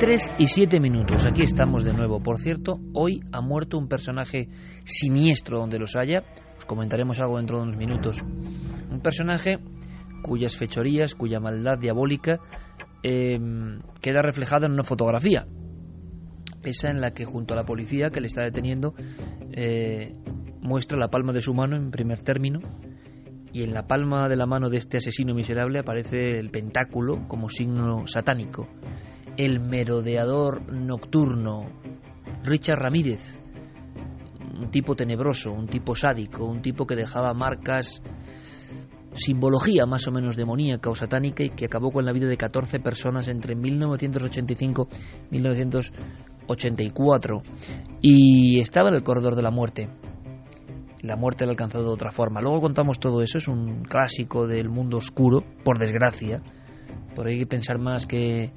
Tres y siete minutos. Aquí estamos de nuevo. Por cierto, hoy ha muerto un personaje siniestro donde los haya. Os comentaremos algo dentro de unos minutos. Un personaje cuyas fechorías, cuya maldad diabólica em, queda reflejada en una fotografía. Esa en la que junto a la policía que le está deteniendo eh, muestra la palma de su mano en primer término y en la palma de la mano de este asesino miserable aparece el pentáculo como signo satánico el merodeador nocturno, Richard Ramírez, un tipo tenebroso, un tipo sádico, un tipo que dejaba marcas, simbología más o menos demoníaca o satánica y que acabó con la vida de 14 personas entre 1985 y 1984 y estaba en el corredor de la muerte. La muerte le ha alcanzado de otra forma. Luego contamos todo eso, es un clásico del mundo oscuro, por desgracia. Por ahí hay que pensar más que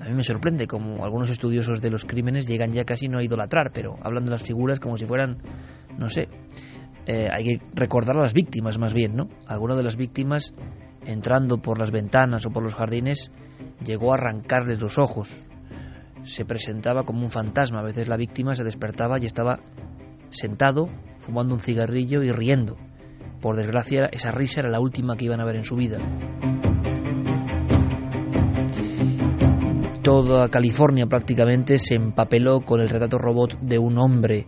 a mí me sorprende como algunos estudiosos de los crímenes llegan ya casi no a idolatrar, pero hablan de las figuras como si fueran, no sé, eh, hay que recordar a las víctimas más bien, ¿no? Alguna de las víctimas, entrando por las ventanas o por los jardines, llegó a arrancarles los ojos. Se presentaba como un fantasma. A veces la víctima se despertaba y estaba sentado, fumando un cigarrillo y riendo. Por desgracia, esa risa era la última que iban a ver en su vida. Toda California prácticamente se empapeló con el retrato robot de un hombre,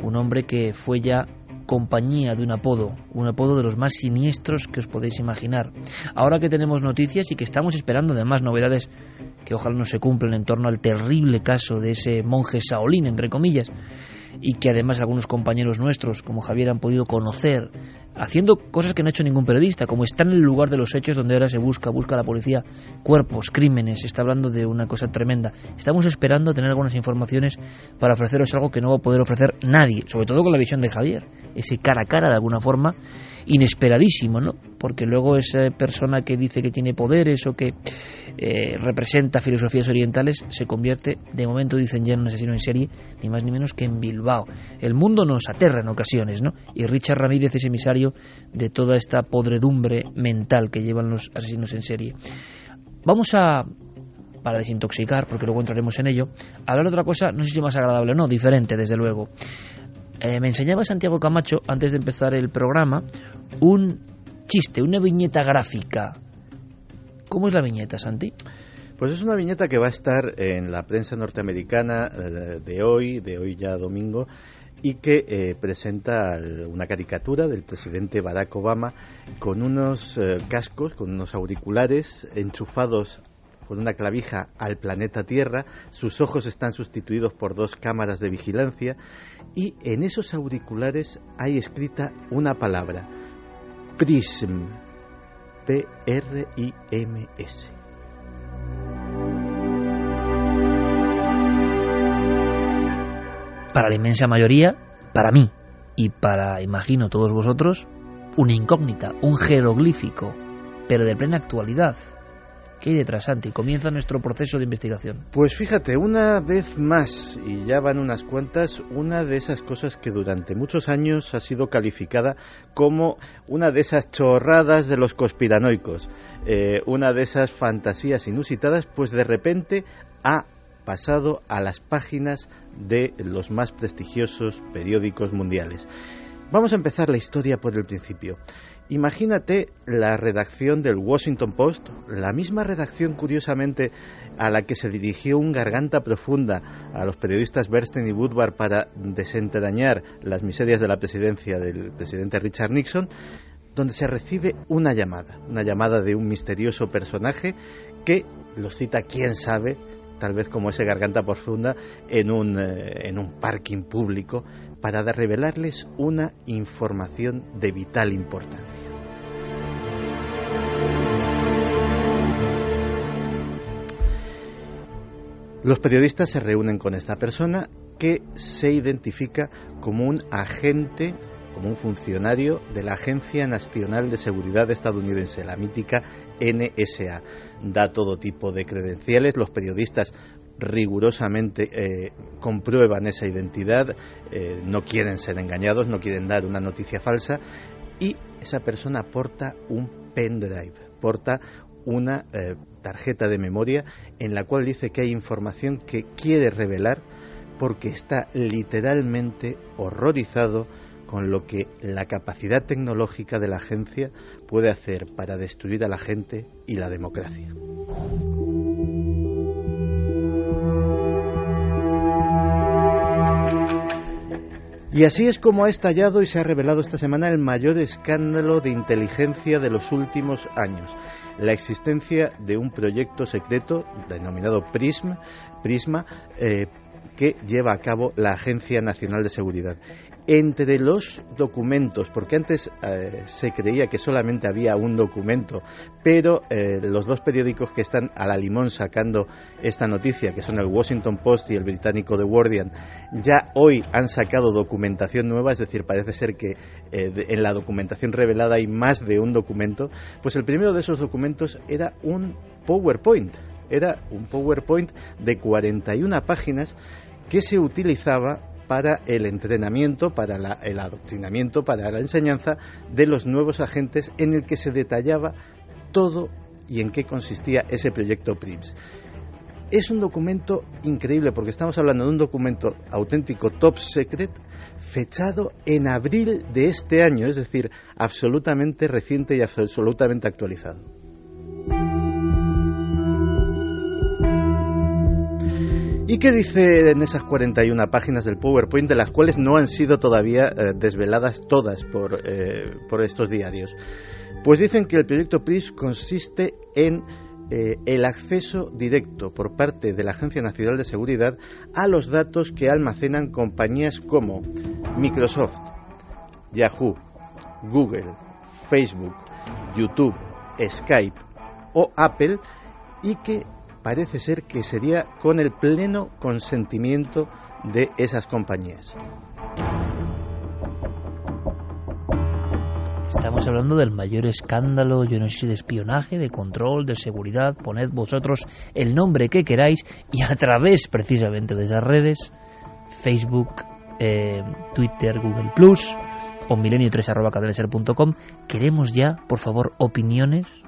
un hombre que fue ya compañía de un apodo, un apodo de los más siniestros que os podéis imaginar. Ahora que tenemos noticias y que estamos esperando además novedades que ojalá no se cumplan en torno al terrible caso de ese monje Saolín, entre comillas, y que además algunos compañeros nuestros, como Javier, han podido conocer, haciendo cosas que no ha hecho ningún periodista, como está en el lugar de los hechos donde ahora se busca, busca la policía cuerpos, crímenes, se está hablando de una cosa tremenda. Estamos esperando tener algunas informaciones para ofreceros algo que no va a poder ofrecer nadie, sobre todo con la visión de Javier, ese cara a cara de alguna forma inesperadísimo, ¿no? Porque luego esa persona que dice que tiene poderes o que eh, representa filosofías orientales se convierte, de momento dicen ya en un asesino en serie, ni más ni menos que en Bilbao. El mundo nos aterra en ocasiones, ¿no? Y Richard Ramírez es emisario de toda esta podredumbre mental que llevan los asesinos en serie. Vamos a para desintoxicar, porque luego entraremos en ello, hablar de otra cosa, no sé si más agradable o no, diferente, desde luego. Eh, me enseñaba Santiago Camacho, antes de empezar el programa, un chiste, una viñeta gráfica. ¿Cómo es la viñeta, Santi? Pues es una viñeta que va a estar en la prensa norteamericana eh, de hoy, de hoy ya domingo, y que eh, presenta una caricatura del presidente Barack Obama con unos cascos, con unos auriculares enchufados con una clavija al planeta Tierra, sus ojos están sustituidos por dos cámaras de vigilancia y en esos auriculares hay escrita una palabra, PRISM, P-R-I-M-S. Para la inmensa mayoría, para mí y para, imagino, todos vosotros, una incógnita, un jeroglífico, pero de plena actualidad ¿Qué hay detrás, Santi? Comienza nuestro proceso de investigación. Pues fíjate, una vez más, y ya van unas cuantas, una de esas cosas que durante muchos años ha sido calificada como una de esas chorradas de los conspiranoicos, eh, una de esas fantasías inusitadas, pues de repente ha pasado a las páginas de los más prestigiosos periódicos mundiales. Vamos a empezar la historia por el principio. Imagínate la redacción del Washington Post, la misma redacción curiosamente a la que se dirigió un garganta profunda a los periodistas Bernstein y Woodward para desentrañar las miserias de la presidencia del presidente Richard Nixon, donde se recibe una llamada, una llamada de un misterioso personaje que los cita quién sabe, tal vez como ese garganta profunda, en un, eh, en un parking público para revelarles una información de vital importancia. Los periodistas se reúnen con esta persona que se identifica como un agente como un funcionario de la Agencia Nacional de Seguridad estadounidense, la mítica NSA. Da todo tipo de credenciales, los periodistas rigurosamente eh, comprueban esa identidad, eh, no quieren ser engañados, no quieren dar una noticia falsa y esa persona porta un pendrive, porta una eh, tarjeta de memoria en la cual dice que hay información que quiere revelar porque está literalmente horrorizado con lo que la capacidad tecnológica de la agencia puede hacer para destruir a la gente y la democracia. Y así es como ha estallado y se ha revelado esta semana el mayor escándalo de inteligencia de los últimos años, la existencia de un proyecto secreto denominado PRISM, Prisma, eh, que lleva a cabo la Agencia Nacional de Seguridad. Entre los documentos, porque antes eh, se creía que solamente había un documento, pero eh, los dos periódicos que están a la limón sacando esta noticia, que son el Washington Post y el británico The Guardian, ya hoy han sacado documentación nueva, es decir, parece ser que eh, en la documentación revelada hay más de un documento, pues el primero de esos documentos era un PowerPoint, era un PowerPoint de 41 páginas que se utilizaba para el entrenamiento, para el adoctrinamiento, para la enseñanza de los nuevos agentes en el que se detallaba todo y en qué consistía ese proyecto PRIMS. Es un documento increíble porque estamos hablando de un documento auténtico top secret fechado en abril de este año, es decir, absolutamente reciente y absolutamente actualizado. ¿Y qué dice en esas 41 páginas del PowerPoint, de las cuales no han sido todavía eh, desveladas todas por, eh, por, estos diarios? Pues dicen que el proyecto PRIS consiste en eh, el acceso directo por parte de la Agencia Nacional de Seguridad a los datos que almacenan compañías como Microsoft, Yahoo, Google, Facebook, YouTube, Skype o Apple y que parece ser que sería con el pleno consentimiento de esas compañías. Estamos hablando del mayor escándalo, yo no sé de espionaje, de control, de seguridad. Poned vosotros el nombre que queráis y a través precisamente de esas redes, Facebook, eh, Twitter, Google Plus o milenio3 queremos ya, por favor, opiniones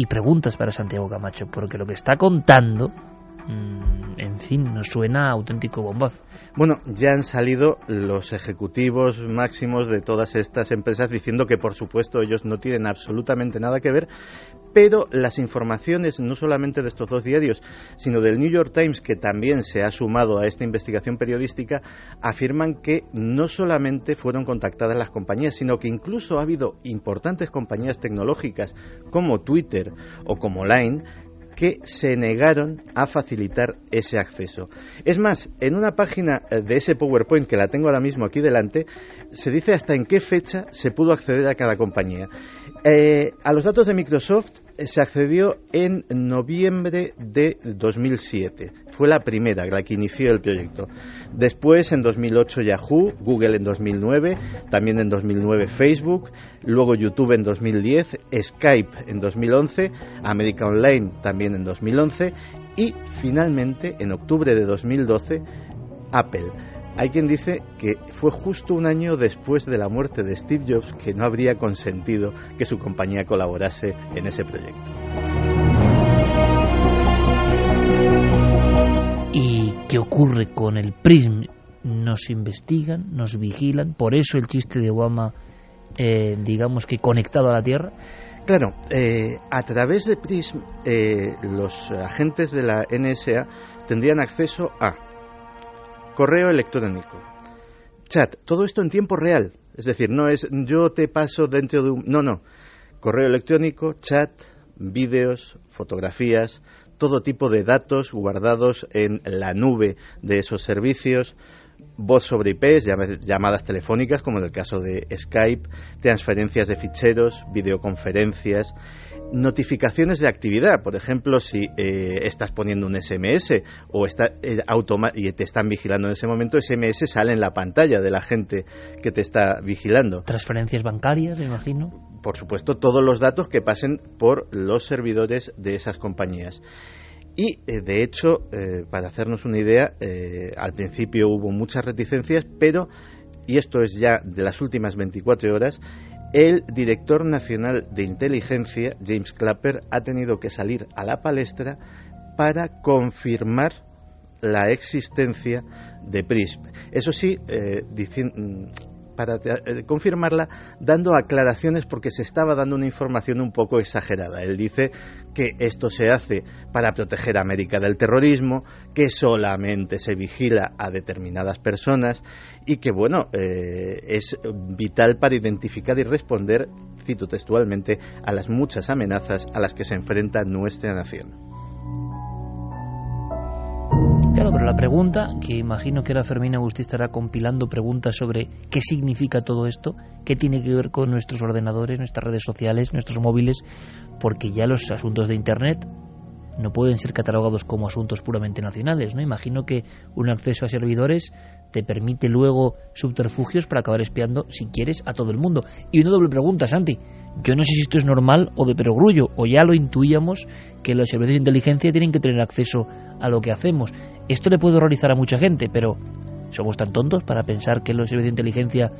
y preguntas para Santiago Camacho, porque lo que está contando, mm, en fin, nos suena auténtico bombazo. Bueno, ya han salido los ejecutivos máximos de todas estas empresas diciendo que, por supuesto, ellos no tienen absolutamente nada que ver, pero las informaciones no solamente de estos dos diarios, sino del New York Times, que también se ha sumado a esta investigación periodística, afirman que no solamente fueron contactadas las compañías, sino que incluso ha habido importantes compañías tecnológicas como Twitter o como Line que se negaron a facilitar ese acceso. Es más, en una página de ese PowerPoint que la tengo ahora mismo aquí delante, se dice hasta en qué fecha se pudo acceder a cada compañía. Eh, a los datos de Microsoft eh, se accedió en noviembre de 2007. Fue la primera, la que inició el proyecto. Después, en 2008, Yahoo, Google en 2009, también en 2009 Facebook, luego YouTube en 2010, Skype en 2011, América Online también en 2011 y finalmente, en octubre de 2012, Apple. Hay quien dice que fue justo un año después de la muerte de Steve Jobs que no habría consentido que su compañía colaborase en ese proyecto. ¿Y qué ocurre con el PRISM? Nos investigan, nos vigilan, por eso el chiste de Obama, eh, digamos que conectado a la Tierra. Claro, eh, a través de PRISM eh, los agentes de la NSA tendrían acceso a correo electrónico, chat, todo esto en tiempo real. Es decir, no es yo te paso dentro de un... No, no. Correo electrónico, chat, vídeos, fotografías, todo tipo de datos guardados en la nube de esos servicios, voz sobre IP, llamadas telefónicas, como en el caso de Skype, transferencias de ficheros, videoconferencias, notificaciones de actividad. Por ejemplo, si eh, estás poniendo un SMS o está, eh, y te están vigilando en ese momento, SMS sale en la pantalla de la gente que te está vigilando. Transferencias bancarias, me imagino. Por supuesto, todos los datos que pasen por los servidores de esas compañías. Y, eh, de hecho, para hacernos una idea, al principio hubo muchas reticencias, pero, y esto es ya de las últimas 24 horas, el director nacional de inteligencia, James Clapper, ha tenido que salir a la palestra para confirmar la existencia de PRISP. Eso sí, eh, para eh, confirmarla dando aclaraciones porque se estaba dando una información un poco exagerada. Él dice que esto se hace para proteger a América del terrorismo, que solamente se vigila a determinadas personas y que, bueno, eh, es vital para identificar y responder, cito textualmente, a las muchas amenazas a las que se enfrenta nuestra nación. Claro, pero la pregunta, que imagino que ahora Fermín Agustí estará compilando preguntas sobre qué significa todo esto, qué tiene que ver con nuestros ordenadores, nuestras redes sociales, nuestros móviles, porque ya los asuntos de Internet no pueden ser catalogados como asuntos puramente nacionales, ¿no? Imagino que un acceso a servidores te permite luego subterfugios para acabar espiando, si quieres, a todo el mundo. Y una doble pregunta, Santi. Yo no sé si esto es normal o de perogrullo, o ya lo intuíamos que los servicios de inteligencia tienen que tener acceso a lo que hacemos. Esto le puede horrorizar a mucha gente, pero ¿somos tan tontos para pensar que los servicios de inteligencia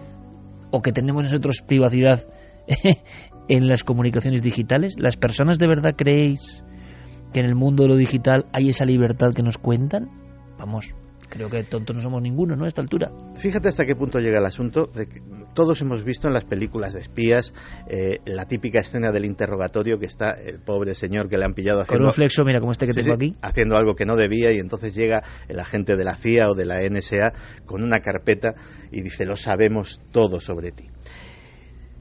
o que tenemos nosotros privacidad en las comunicaciones digitales? ¿Las personas de verdad creéis que en el mundo de lo digital hay esa libertad que nos cuentan? Vamos, creo que tontos no somos ninguno, ¿no? A esta altura. Fíjate hasta qué punto llega el asunto de que todos hemos visto en las películas de espías eh, la típica escena del interrogatorio que está el pobre señor que le han pillado haciendo... Con un flexo, mira, como este que tengo aquí. Haciendo algo que no debía y entonces llega el agente de la CIA o de la NSA con una carpeta y dice, lo sabemos todo sobre ti.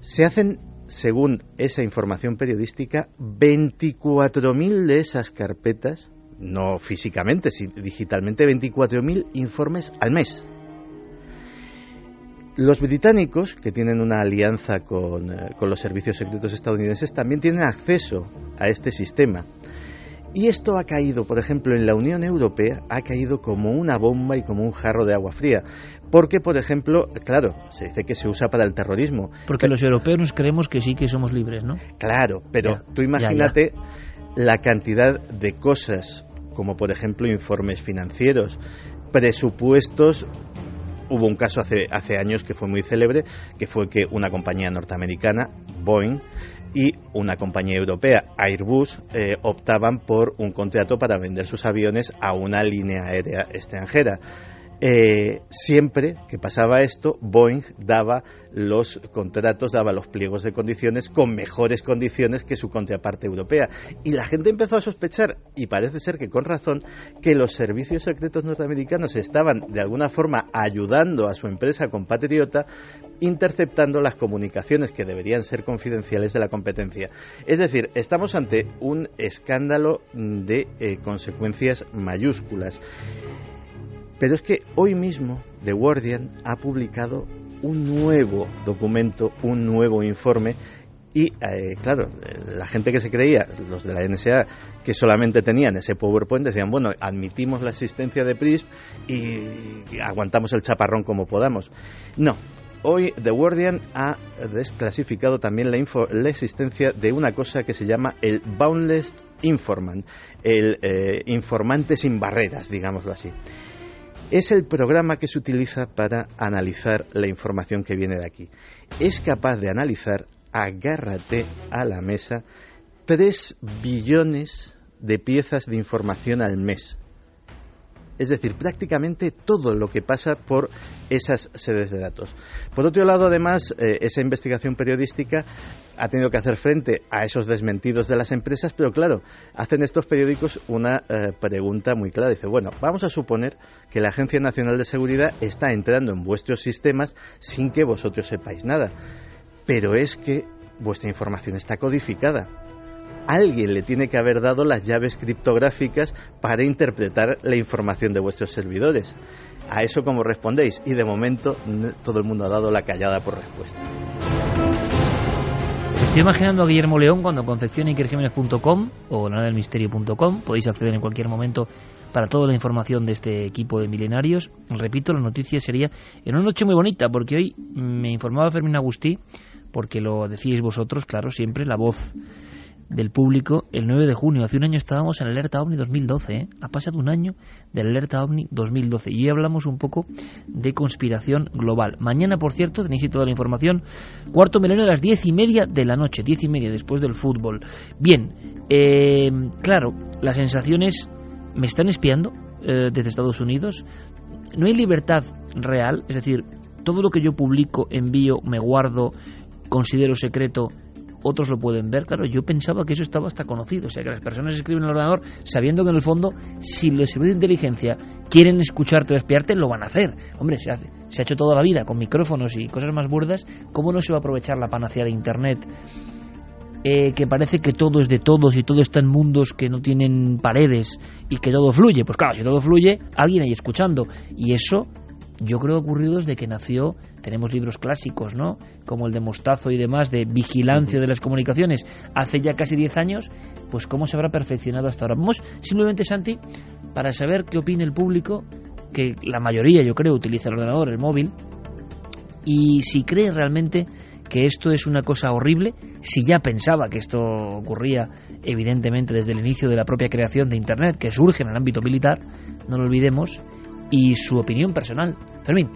Se hacen según esa información periodística, 24.000 de esas carpetas no físicamente, sino digitalmente, 24.000 informes al mes. Los británicos, que tienen una alianza con, eh, con, los servicios secretos estadounidenses, también tienen acceso a este sistema. Y esto ha caído, por ejemplo, en la Unión Europea, ha caído como una bomba y como un jarro de agua fría. Porque, por ejemplo, claro, se dice que se usa para el terrorismo. Porque los europeos nos creemos que sí que somos libres, ¿no? Claro, pero tú imagínate la cantidad de cosas como por ejemplo informes financieros, presupuestos. Hubo un caso hace, hace años que fue muy célebre, que fue que una compañía norteamericana, Boeing, y una compañía europea, Airbus, eh, optaban por un contrato para vender sus aviones a una línea aérea extranjera. Eh, siempre que pasaba esto, Boeing daba los contratos, daba los pliegos de condiciones con mejores condiciones que su contraparte europea. Y la gente empezó a sospechar, y parece ser que con razón, que los servicios secretos norteamericanos estaban de alguna forma ayudando a su empresa compatriota interceptando las comunicaciones que deberían ser confidenciales de la competencia. Es decir, estamos ante un escándalo de eh, consecuencias mayúsculas. Pero es que hoy mismo The Guardian ha publicado un nuevo documento, un nuevo informe y eh, claro, la gente que se creía, los de la NSA, que solamente tenían ese PowerPoint, decían, bueno, admitimos la existencia de PRISP y aguantamos el chaparrón como podamos. No, hoy The Guardian ha desclasificado también la, la existencia de una cosa que se llama el Boundless Informant, el eh, informante sin barreras, digámoslo así es el programa que se utiliza para analizar la información que viene de aquí. Es capaz de analizar, agárrate a la mesa, 3 billones de piezas de información al mes es decir, prácticamente todo lo que pasa por esas sedes de datos. Por otro lado, además, eh, esa investigación periodística ha tenido que hacer frente a esos desmentidos de las empresas, pero claro, hacen estos periódicos una eh, pregunta muy clara. Dice, bueno, vamos a suponer que la Agencia Nacional de Seguridad está entrando en vuestros sistemas sin que vosotros sepáis nada. Pero es que vuestra información está codificada alguien le tiene que haber dado las llaves criptográficas para interpretar la información de vuestros servidores. A eso como respondéis y de momento todo el mundo ha dado la callada por respuesta. Estoy imaginando a Guillermo León cuando Concepción o lanadelmisterio.com podéis acceder en cualquier momento para toda la información de este equipo de milenarios. Repito, la noticia sería en una noche muy bonita porque hoy me informaba Fermín Agustí porque lo decíais vosotros, claro, siempre la voz del público el 9 de junio. Hace un año estábamos en Alerta OVNI 2012. ¿eh? Ha pasado un año del Alerta OVNI 2012. Y hoy hablamos un poco de conspiración global. Mañana, por cierto, tenéis toda la información. Cuarto milenio a las diez y media de la noche. Diez y media después del fútbol. Bien, eh, claro, las sensaciones me están espiando eh, desde Estados Unidos. No hay libertad real. Es decir, todo lo que yo publico, envío, me guardo, considero secreto otros lo pueden ver. Claro, yo pensaba que eso estaba hasta conocido. O sea, que las personas escriben en el ordenador sabiendo que en el fondo, si los servicios de inteligencia quieren escucharte o espiarte, lo van a hacer. Hombre, se, hace, se ha hecho toda la vida con micrófonos y cosas más burdas. ¿Cómo no se va a aprovechar la panacea de Internet? Eh, que parece que todo es de todos y todo está en mundos que no tienen paredes y que todo fluye. Pues claro, si todo fluye, alguien ahí escuchando. Y eso yo creo que ha ocurrido desde que nació tenemos libros clásicos, ¿no? Como el de Mostazo y demás, de vigilancia de las comunicaciones, hace ya casi 10 años, pues cómo se habrá perfeccionado hasta ahora. Vamos simplemente, Santi, para saber qué opina el público, que la mayoría, yo creo, utiliza el ordenador, el móvil, y si cree realmente que esto es una cosa horrible, si ya pensaba que esto ocurría evidentemente desde el inicio de la propia creación de Internet, que surge en el ámbito militar, no lo olvidemos, y su opinión personal. Fermín.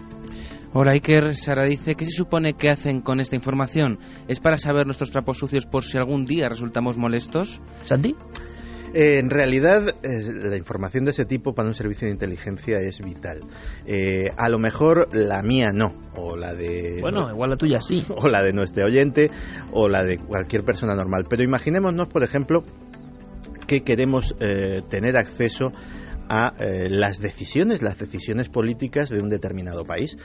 Hola Iker, Sara dice, ¿qué se supone que hacen con esta información? ¿Es para saber nuestros trapos sucios por si algún día resultamos molestos? ¿Santi? Eh, en realidad, eh, la información de ese tipo para un servicio de inteligencia es vital. Eh, a lo mejor la mía no, o la de. Bueno, igual la tuya sí. O la de nuestro oyente, o la de cualquier persona normal. Pero imaginémonos, por ejemplo, que queremos tener acceso a eh, las decisiones, las decisiones políticas de un determinado país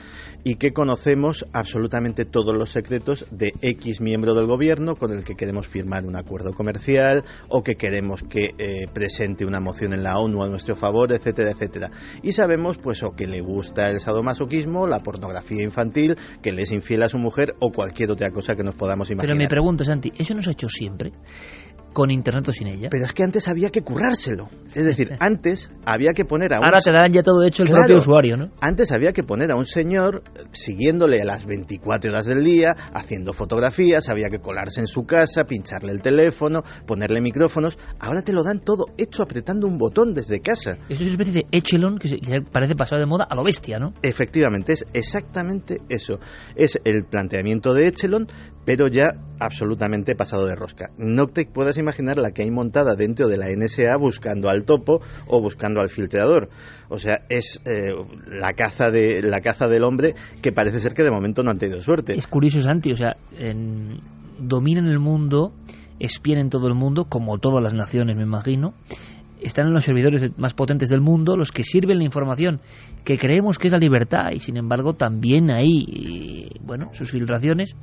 y que conocemos absolutamente todos los secretos de X miembro del gobierno con el que queremos firmar un acuerdo comercial o que queremos que eh, presente una moción en la ONU a nuestro favor, etcétera, etcétera. Y sabemos pues o que le gusta el sadomasoquismo, la pornografía infantil, que le es infiel a su mujer o cualquier otra cosa que nos podamos imaginar. Pero me pregunto, Santi, ¿eso no se ha hecho siempre? Con internet o sin ella. Pero es que antes había que currárselo. Es decir, antes había que poner a un... Ahora te dan ya todo hecho el propio usuario, ¿no? Antes había que poner a un señor eh, siguiéndole a las 24 horas del día, haciendo fotografías, había que colarse en su casa, pincharle el teléfono, ponerle micrófonos. Ahora te lo dan todo hecho apretando un botón desde casa. Eso es una especie de echelon que, parece pasado de moda a lo bestia, ¿no? Efectivamente, es exactamente eso. Es el planteamiento de echelon, pero ya absolutamente pasado de rosca. No te puedes imaginar la que hay montada dentro de la NSA buscando al topo o buscando al filtrador. O sea, es eh, la caza de la caza del hombre que parece ser que de momento no han tenido suerte. Es curioso, Santi, o sea, dominan el mundo, espían en todo el mundo, como todas las naciones, me imagino. Están en los servidores más potentes del mundo los que sirven la información que creemos que es la libertad y sin embargo también hay, bueno, sus filtraciones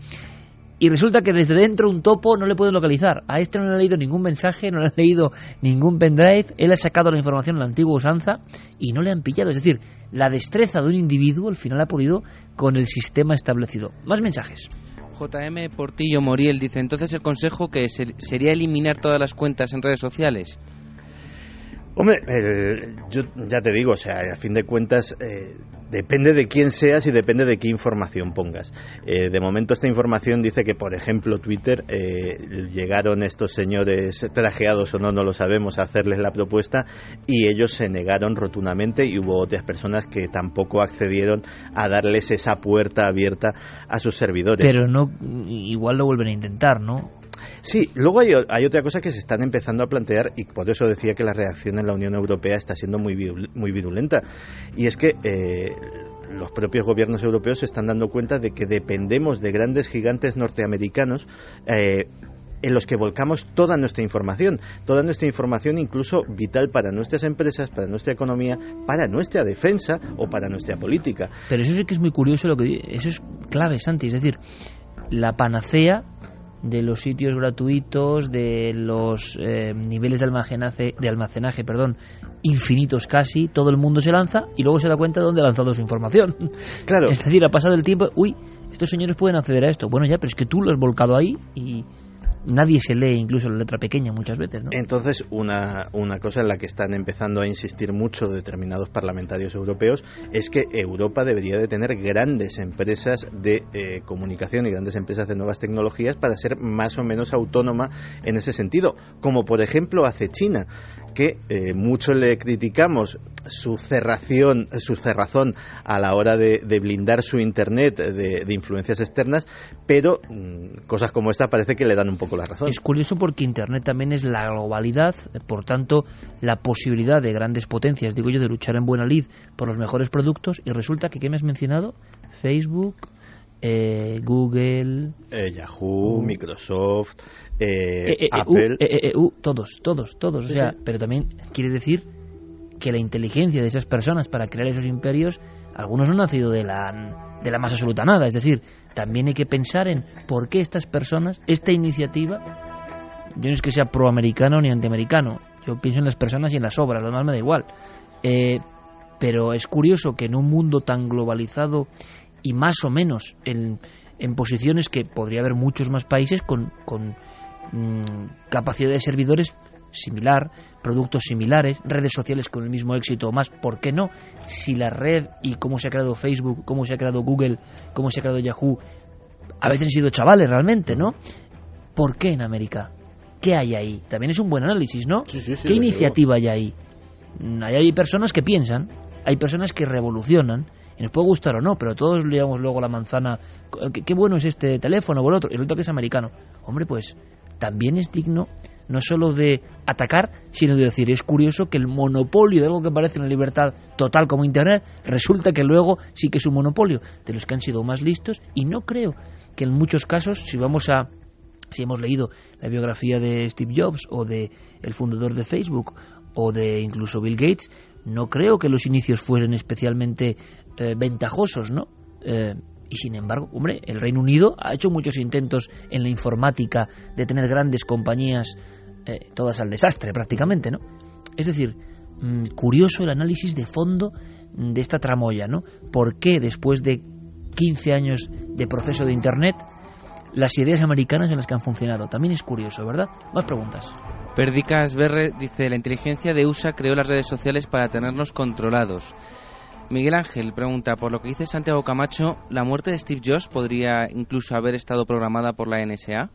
y resulta que desde dentro un topo no le pueden localizar. A este no le ha leído ningún mensaje, no le ha leído ningún pendrive, él ha sacado la información en la antigua usanza y no le han pillado. Es decir, la destreza de un individuo al final ha podido con el sistema establecido. Más mensajes. JM Portillo Moriel dice, entonces el consejo que sería eliminar todas las cuentas en redes sociales. Hombre, yo ya te digo, o sea, a fin de cuentas, eh, Depende de quién seas y depende de qué información pongas. Eh, de momento esta información dice que, por ejemplo, Twitter eh, llegaron estos señores trajeados o no, no lo sabemos, a hacerles la propuesta y ellos se negaron rotundamente y hubo otras personas que tampoco accedieron a darles esa puerta abierta a sus servidores. Pero no, igual lo vuelven a intentar, ¿no? Sí, luego hay, otra cosa que se están empezando a plantear y por eso decía que la reacción en la Unión Europea está siendo muy, muy virulenta. Y es que eh, los propios gobiernos europeos se están dando cuenta de que dependemos de grandes gigantes norteamericanos. Eh, en los que volcamos toda nuestra información, toda nuestra información incluso vital para nuestras empresas, para nuestra economía, para nuestra defensa o para nuestra política. Pero eso sí que es muy curioso lo que eso es clave, Santi, es decir, la panacea de los sitios gratuitos, de los eh, niveles de almacenaje, de almacenaje perdón, infinitos casi, todo el mundo se lanza y luego se da cuenta de dónde ha lanzado su información. Claro. Es decir, ha pasado el tiempo, uy, estos señores pueden acceder a esto. Bueno, ya, pero es que tú lo has volcado ahí y nadie se lee incluso la letra pequeña muchas veces. ¿no? Entonces, una, una cosa en la que están empezando a insistir mucho determinados parlamentarios europeos es que Europa debería de tener grandes empresas de eh, comunicación y grandes empresas de nuevas tecnologías para ser más o menos autónoma en ese sentido, como por ejemplo hace China, que eh, mucho le criticamos su cerración, su cerrazón a la hora de, blindar su Internet de, influencias externas, pero mm, cosas como esta parece que le dan un poco la razón. Es curioso porque Internet también es la globalidad, por tanto, la posibilidad de grandes potencias, digo yo, de luchar en buena lid por los mejores productos, y resulta que, ¿qué me has mencionado? Facebook, eh, Google, eh, Yahoo, Microsoft, eh, Apple, todos, todos, todos. O sea, pero también quiere decir que la inteligencia de esas personas para crear esos imperios, algunos no han nacido de la, de la más absoluta nada. Es decir, también hay que pensar en por qué estas personas, esta iniciativa, yo no es que sea proamericano ni antiamericano, yo pienso en las personas y en las obras, lo demás me da igual. Eh, pero es curioso que en un mundo tan globalizado y más o menos en, en posiciones que podría haber muchos más países con, con mm, capacidad de servidores similar, productos similares, redes sociales con el mismo éxito o más, ¿por qué no? Si la red y cómo se ha creado Facebook, cómo se ha creado Google, cómo se ha creado Yahoo, a veces han sido chavales realmente, ¿no? ¿Por qué en América? ¿Qué hay ahí? También es un buen análisis, ¿no? ¿Qué iniciativa hay ahí? Mm, hay personas que piensan, hay personas que revolucionan, y nos puede gustar o no, pero todos leamos luego la manzana, qué, bueno es este teléfono o el otro, y resulta que es americano. Hombre, pues también es digno no solo de atacar, sino de decir, es curioso que el monopolio de algo que parece una libertad total como Internet, resulta que luego sí que es un monopolio de los que han sido más listos, y no creo que en muchos casos, si vamos a si hemos leído la biografía de Steve Jobs o de el fundador de Facebook o de incluso Bill Gates, no creo que los inicios fueran especialmente eh, ventajosos, ¿no? Eh, y sin embargo, hombre, el Reino Unido ha hecho muchos intentos en la informática de tener grandes compañías, eh, todas al desastre prácticamente, ¿no? Es decir, mm, curioso el análisis de fondo de esta tramoya, ¿no? ¿Por qué después de 15 años de proceso de Internet, las ideas americanas en las que han funcionado? También es curioso, ¿verdad? Más preguntas. Perdicas Berre dice, la inteligencia de USA creó las redes sociales para tenernos controlados. Miguel Ángel pregunta, por lo que dice Santiago Camacho, ¿la muerte de Steve Jobs podría incluso haber estado programada por la NSA?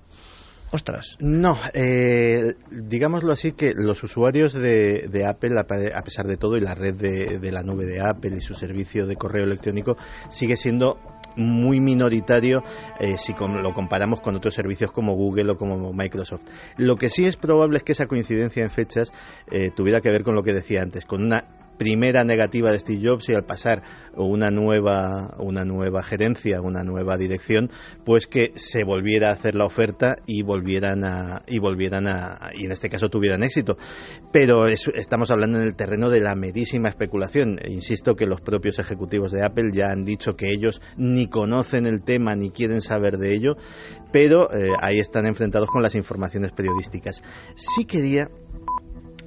Ostras. No, eh, digámoslo así que los usuarios de, Apple, a pesar de todo, y la red de, de, la nube de Apple y su servicio de correo electrónico, sigue siendo muy minoritario eh, si lo comparamos con otros servicios como Google o como Microsoft. Lo que sí es probable es que esa coincidencia en fechas eh, tuviera que ver con lo que decía antes, con una primera negativa de Steve Jobs y al pasar una nueva, una nueva gerencia, una nueva dirección, pues que se volviera a hacer la oferta y volvieran a, y volvieran a, y en este caso tuvieran éxito. Pero estamos hablando en el terreno de la medísima especulación. Insisto que los propios ejecutivos de Apple ya han dicho que ellos ni conocen el tema ni quieren saber de ello, pero eh, ahí están enfrentados con las informaciones periodísticas. Sí quería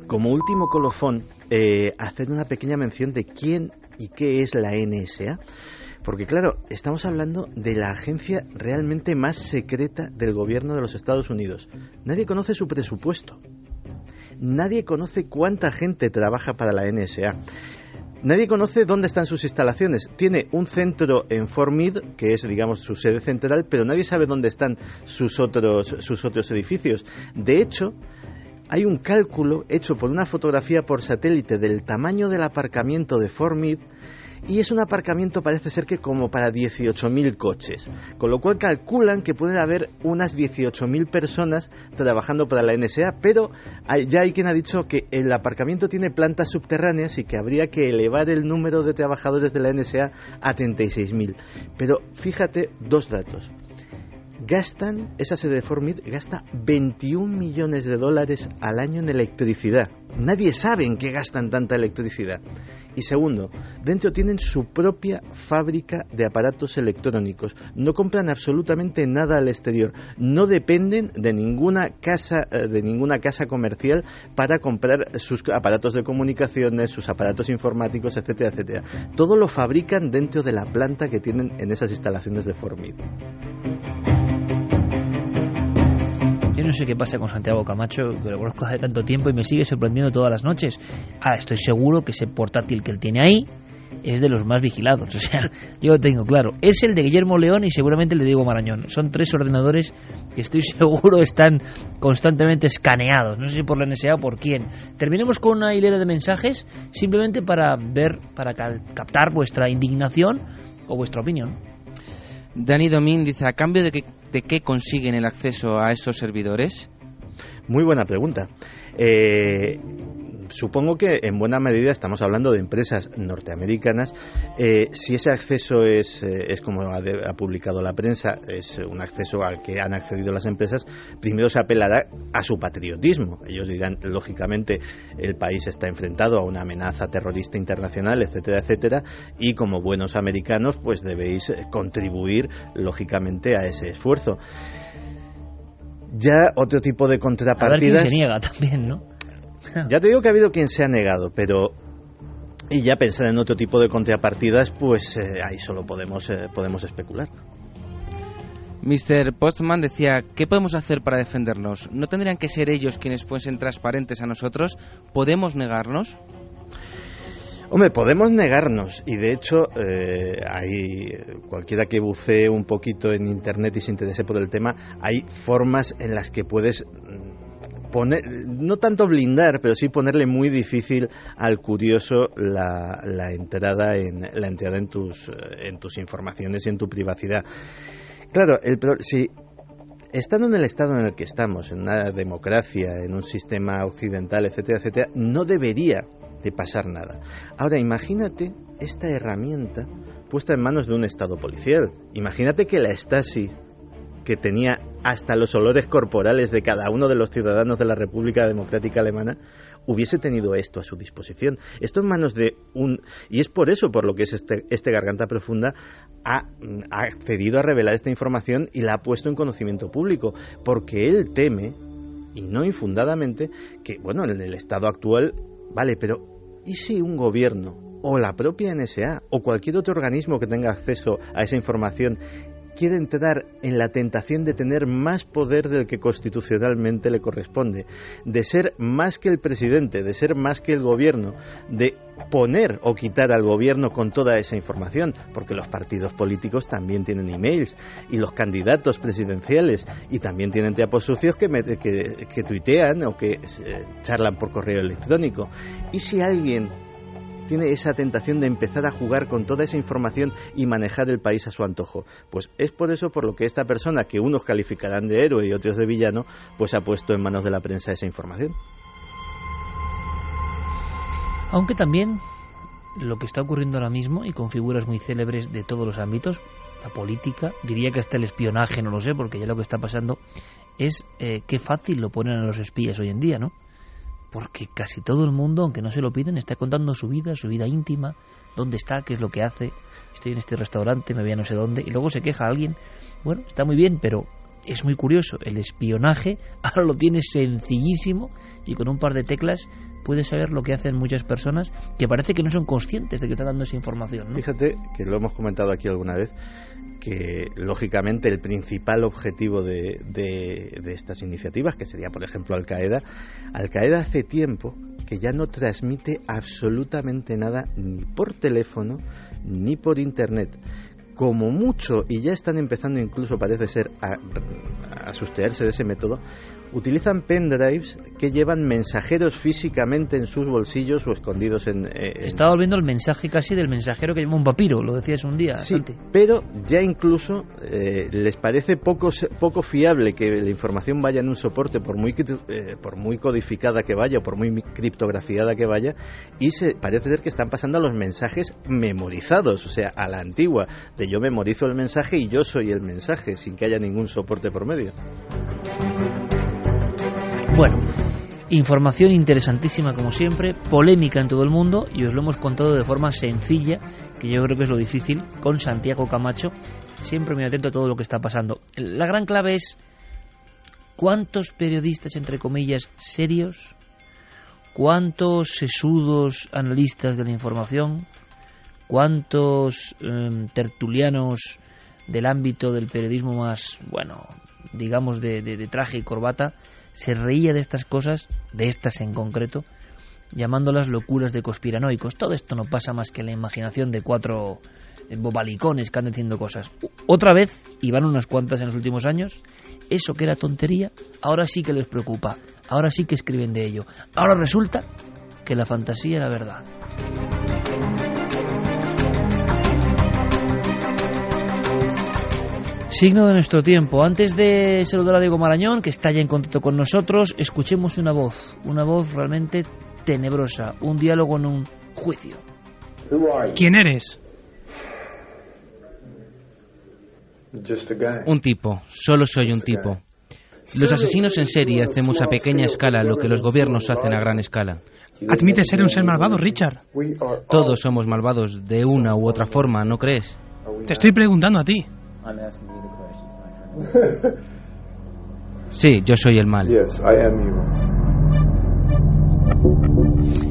como último colofón, eh, hacer una pequeña mención de quién y qué es la NSA. Porque claro, estamos hablando de la agencia realmente más secreta del gobierno de los Estados Unidos. Nadie conoce su presupuesto. Nadie conoce cuánta gente trabaja para la NSA. Nadie conoce dónde están sus instalaciones. Tiene un centro en Fort Meade, que es, digamos, su sede central, pero nadie sabe dónde están sus otros, sus otros edificios. De hecho, hay un cálculo hecho por una fotografía por satélite del tamaño del aparcamiento de Fort Meade y es un aparcamiento parece ser que como para 18.000 coches, con lo cual calculan que puede haber unas 18.000 personas trabajando para la NSA, pero ya hay quien ha dicho que el aparcamiento tiene plantas subterráneas y que habría que elevar el número de trabajadores de la NSA a 36.000. Pero fíjate dos datos gastan, esa sede de Formid gasta 21 millones de dólares al año en electricidad. Nadie sabe en qué gastan tanta electricidad. Y segundo, dentro tienen su propia fábrica de aparatos electrónicos. No compran absolutamente nada al exterior. No dependen de ninguna casa, eh, de ninguna casa comercial para comprar sus aparatos de comunicaciones, sus aparatos informáticos, etcétera, etcétera. Todo lo fabrican dentro de la planta que tienen en esas instalaciones de Formid. No sé qué pasa con Santiago Camacho, que lo conozco hace tanto tiempo y me sigue sorprendiendo todas las noches. Ahora estoy seguro que ese portátil que él tiene ahí es de los más vigilados. O sea, yo lo tengo claro. Es el de Guillermo León y seguramente el de Diego Marañón. Son tres ordenadores que estoy seguro están constantemente escaneados. No sé si por la NSA o por quién. Terminemos con una hilera de mensajes simplemente para ver, para captar vuestra indignación o vuestra opinión. Dani Domín dice, ¿a cambio de, de qué consiguen el acceso a esos servidores? Muy buena pregunta. Eh, supongo que en buena medida estamos hablando de empresas norteamericanas. Eh, si ese acceso es, eh, es como ha, publicado la prensa, es un acceso al que han accedido las empresas, primero se apelará a su patriotismo. Ellos dirán, lógicamente, el país está enfrentado a una amenaza terrorista internacional, etcétera, etcétera, y como buenos americanos, pues debéis contribuir, lógicamente, a ese esfuerzo. Ya otro tipo de contrapartidas. A se niega también, ¿no? Ya te digo que ha habido quien se ha negado, pero y ya pensar en otro tipo de contrapartidas, pues eh, ahí solo podemos, eh, podemos especular. Mr. Postman decía, ¿qué podemos hacer para defendernos? ¿No tendrían que ser ellos quienes fuesen transparentes a nosotros? ¿Podemos negarnos? Hombre, podemos negarnos y de hecho eh, hay cualquiera que bucee un poquito en internet y se interese por el tema, hay formas en las que puedes no tanto blindar, pero sí ponerle muy difícil al curioso la, entrada en la entrada en tus en tus informaciones y en tu privacidad. Claro, el, si estando en el estado en el que estamos, en una democracia, en un sistema occidental, etcétera, etcétera, no debería de pasar nada. Ahora, imagínate esta herramienta puesta en manos de un estado policial. Imagínate que la Stasi que tenía hasta los olores corporales de cada uno de los ciudadanos de la República Democrática Alemana, hubiese tenido esto a su disposición. Esto en manos de un... Y es por eso por lo que es este, este Garganta Profunda ha, ha accedido a revelar esta información y la ha puesto en conocimiento público, porque él teme, y no infundadamente, que, bueno, en el estado actual, vale, pero ¿y si un gobierno o la propia NSA o cualquier otro organismo que tenga acceso a esa información quiere entrar en la tentación de tener más poder del que constitucionalmente le corresponde, de ser más que el presidente, de ser más que el gobierno, de poner o quitar al gobierno con toda esa información, porque los partidos políticos también tienen emails y los candidatos presidenciales y también tienen teapos sucios que, que tuitean o que eh, charlan por correo electrónico. ¿Y si alguien tiene esa tentación de empezar a jugar con toda esa información y manejar el país a su antojo. Pues es por eso por lo que esta persona, que unos calificarán de héroe y otros de villano, pues ha puesto en manos de la prensa esa información. Aunque también lo que está ocurriendo ahora mismo y con figuras muy célebres de todos los ámbitos, la política, diría que hasta el espionaje, no lo sé, porque ya lo que está pasando es eh, qué fácil lo ponen a los espías hoy en día, ¿no? Porque casi todo el mundo, aunque no se lo piden, está contando su vida, su vida íntima, dónde está, qué es lo que hace, estoy en este restaurante, me voy a no sé dónde, y luego se queja alguien, bueno, está muy bien, pero es muy curioso, el espionaje ahora lo tiene sencillísimo y con un par de teclas puedes saber lo que hacen muchas personas que parece que no son conscientes de que están dando esa información. Fíjate que lo hemos comentado aquí alguna vez, que lógicamente el principal objetivo de, de, estas iniciativas, que sería por ejemplo Al Qaeda, Al Qaeda hace tiempo que ya no transmite absolutamente nada ni por teléfono ni por internet. Como mucho, y ya están empezando incluso parece ser a, a sustraerse de ese método, utilizan pendrives que llevan mensajeros físicamente en sus bolsillos o escondidos en... Eh, estaba volviendo el mensaje casi del mensajero que lleva un papiro, lo decías un día. Sí, pero ya incluso eh, les parece poco, poco fiable que la información vaya en un soporte, por muy, eh, por muy codificada que vaya o por muy criptografiada que vaya, y se, parece ser que están pasando a los mensajes memorizados, o sea, a la antigua, de yo memorizo el mensaje y yo soy el mensaje, sin que haya ningún soporte por medio. Bueno, información interesantísima como siempre, polémica en todo el mundo y os lo hemos contado de forma sencilla, que yo creo que es lo difícil, con Santiago Camacho, siempre muy atento a todo lo que está pasando. La gran clave es cuántos periodistas, entre comillas, serios, cuántos sesudos analistas de la información, cuántos em, tertulianos del ámbito del periodismo más, bueno, digamos, de, de traje y corbata, se reía de estas cosas, de estas en concreto, llamándolas locuras de conspiranoicos. Todo esto no pasa más que la imaginación de cuatro eh, bobalicones que andan diciendo cosas. Otra vez, y van unas cuantas en los últimos años, eso que era tontería, ahora sí que les preocupa, ahora sí que escriben de ello. Ahora resulta que la fantasía era verdad. Signo de nuestro tiempo. Antes de saludar a Diego Marañón, que está ya en contacto con nosotros, escuchemos una voz, una voz realmente tenebrosa, un diálogo en un juicio. ¿Quién eres? Un tipo, solo soy un tipo. Los asesinos en serie hacemos a pequeña escala lo que los gobiernos hacen a gran escala. Admite ser un ser malvado, Richard. Todos somos malvados de una u otra forma, ¿no crees? Te estoy preguntando a ti. Sí, yo soy el mal.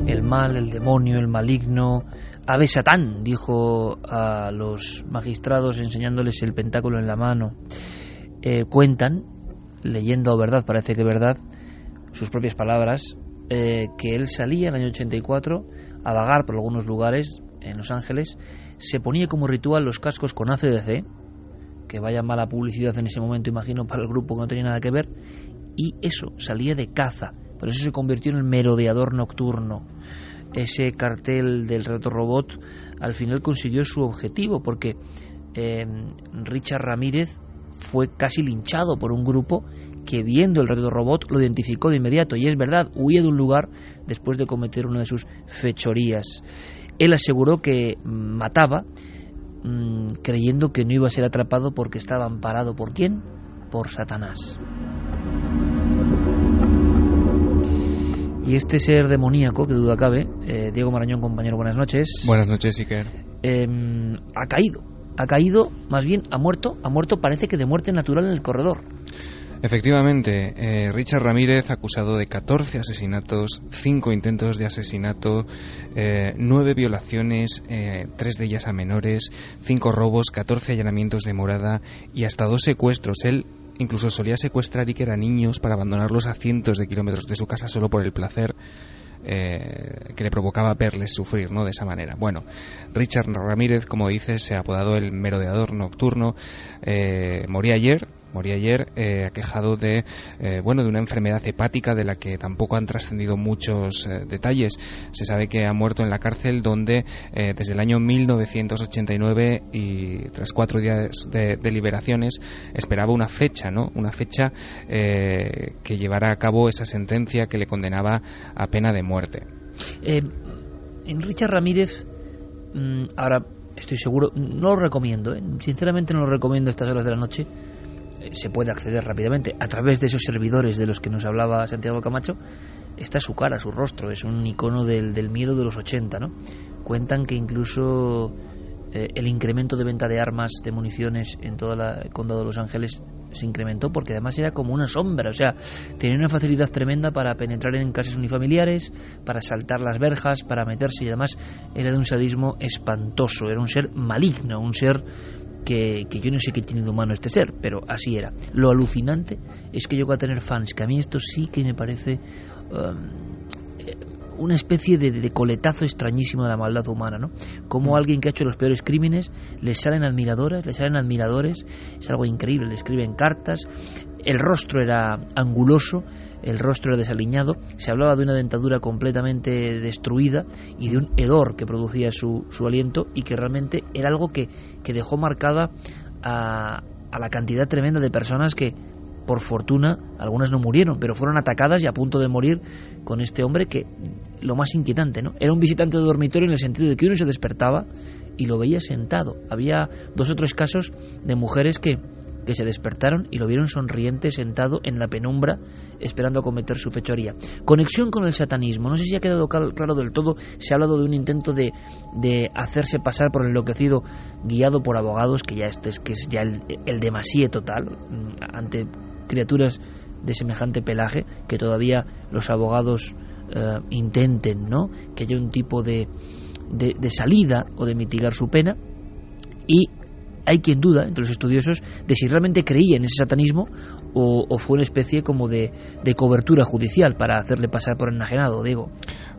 El mal, el demonio, el maligno. Ave Satán, dijo a los magistrados enseñándoles el pentáculo en la mano. Eh, cuentan, leyendo verdad, parece que verdad, sus propias palabras, eh, que él salía en el año 84 a vagar por algunos lugares en Los Ángeles, se ponía como ritual los cascos con ACDC, que vaya mala publicidad en ese momento, imagino, para el grupo que no tenía nada que ver, y eso, salía de caza, por eso se convirtió en el merodeador nocturno. Ese cartel del reto robot al final consiguió su objetivo, porque eh, Richard Ramírez fue casi linchado por un grupo que viendo el reto robot lo identificó de inmediato y es verdad, huía de un lugar después de cometer una de sus fechorías. Él aseguró que mataba Mm, creyendo que no iba a ser atrapado porque estaba amparado por quién? Por Satanás. Y este ser demoníaco, que duda cabe, eh, Diego Marañón, compañero, buenas noches. Buenas noches, Iker. Em, ha caído, ha caído, más bien ha muerto, ha muerto parece que de muerte natural en el corredor. Efectivamente, eh, Richard Ramírez, acusado de 14 asesinatos, 5 intentos de asesinato, eh, 9 violaciones, eh, 3 de ellas a menores, 5 robos, 14 allanamientos de morada y hasta 2 secuestros. Él incluso solía secuestrar y que eran niños para abandonarlos a cientos de kilómetros de su casa solo por el placer eh, que le provocaba verles sufrir, ¿no? De esa manera. Bueno, Richard Ramírez, como dices, se ha apodado el merodeador nocturno, eh, moría ayer, moría ayer eh, aquejado de eh, bueno de una enfermedad hepática de la que tampoco han trascendido muchos eh, detalles. Se sabe que ha muerto en la cárcel donde desde el año 1989 y tras cuatro días de, de liberaciones esperaba una fecha no una fecha que llevara a cabo esa sentencia que le condenaba a pena de muerte. En Richard Ramírez mm, ahora estoy seguro no lo recomiendo sinceramente no lo recomiendo a estas horas de la noche se puede acceder rápidamente a través de esos servidores de los que nos hablaba Santiago Camacho está su cara, su rostro, es un icono del, del miedo de los 80, ¿no? Cuentan que incluso eh, el incremento de venta de armas, de municiones en todo el condado de Los Ángeles se incrementó porque además era como una sombra, o sea, tenía una facilidad tremenda para penetrar en casas unifamiliares, para saltar las verjas, para meterse y además era de un sadismo espantoso, era un ser maligno, un ser que, yo no sé qué tiene de humano este ser, pero así era. Lo alucinante es que llegó a tener fans, que a mí esto sí que me parece um, una especie de, coletazo extrañísimo de la maldad humana, ¿no? Como mm. alguien que ha hecho los peores crímenes, le salen admiradores, le salen admiradores, es algo increíble, le escriben cartas, el rostro era anguloso, el rostro desaliñado, se hablaba de una dentadura completamente destruida y de un hedor que producía su, su aliento y que realmente era algo que, que dejó marcada a, a la cantidad tremenda de personas que, por fortuna, algunas no murieron, pero fueron atacadas y a punto de morir con este hombre que, lo más inquietante, ¿no? Era un visitante de dormitorio en el sentido de que uno se despertaba y lo veía sentado. Había dos o tres casos de mujeres que que se despertaron y lo vieron sonriente sentado en la penumbra esperando cometer su fechoría. Conexión con el satanismo. No sé si ha quedado claro del todo. Se ha hablado de un intento de, de hacerse pasar por enloquecido guiado por abogados, que ya este es, que es ya el, el demasíe total mm, ante criaturas de semejante pelaje que todavía los abogados eh, intenten, ¿no? Que haya un tipo de, de, de salida o de mitigar su pena y hay quien duda, entre los estudiosos, de si realmente creía en ese satanismo o, fue una especie como de, de, cobertura judicial para hacerle pasar por enajenado, digo.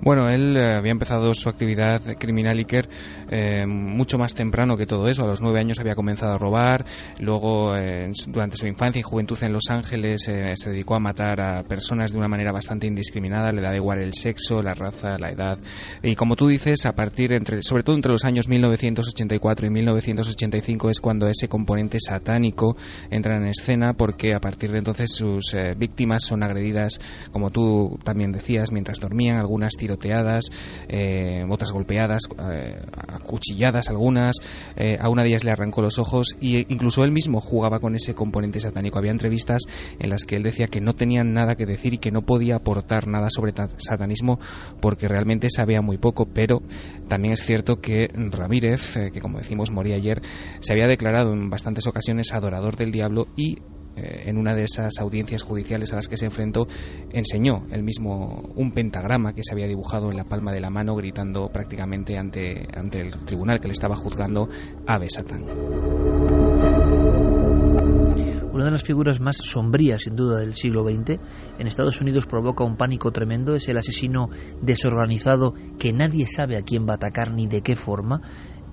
Bueno, él eh, había empezado su actividad criminal Iker eh, mucho más temprano que todo eso. A los nueve años había comenzado a robar, luego eh, durante su infancia y juventud en Los Ángeles se dedicó a matar a personas de una manera bastante indiscriminada, le da igual el sexo, la raza, la edad. Y como tú dices, a partir entre, sobre todo entre los años 1984 y 1985 es cuando ese componente satánico entra en escena porque a partir de entonces sus víctimas son agredidas, como tú también decías, mientras dormían, algunas tiroteadas, eh, golpeadas, eh, acuchilladas algunas, eh, a una de ellas le arrancó los ojos e incluso él mismo jugaba con ese componente satánico. Había entrevistas en las que él decía que no tenían nada que decir y que no podía aportar nada sobre satanismo porque realmente sabía muy poco, pero también es cierto que Ramírez, que como decimos moría ayer, se había declarado en bastantes ocasiones adorador del diablo y eh, en una de esas audiencias judiciales a las que se enfrentó, enseñó el mismo un pentagrama que se había dibujado en la palma de la mano, gritando prácticamente ante, ante el tribunal que le estaba juzgando Ave Satán. Una de las figuras más sombrías, sin duda, del siglo XX, en Estados Unidos provoca un pánico tremendo, es el asesino desorganizado que nadie sabe a quién va a atacar ni de qué forma.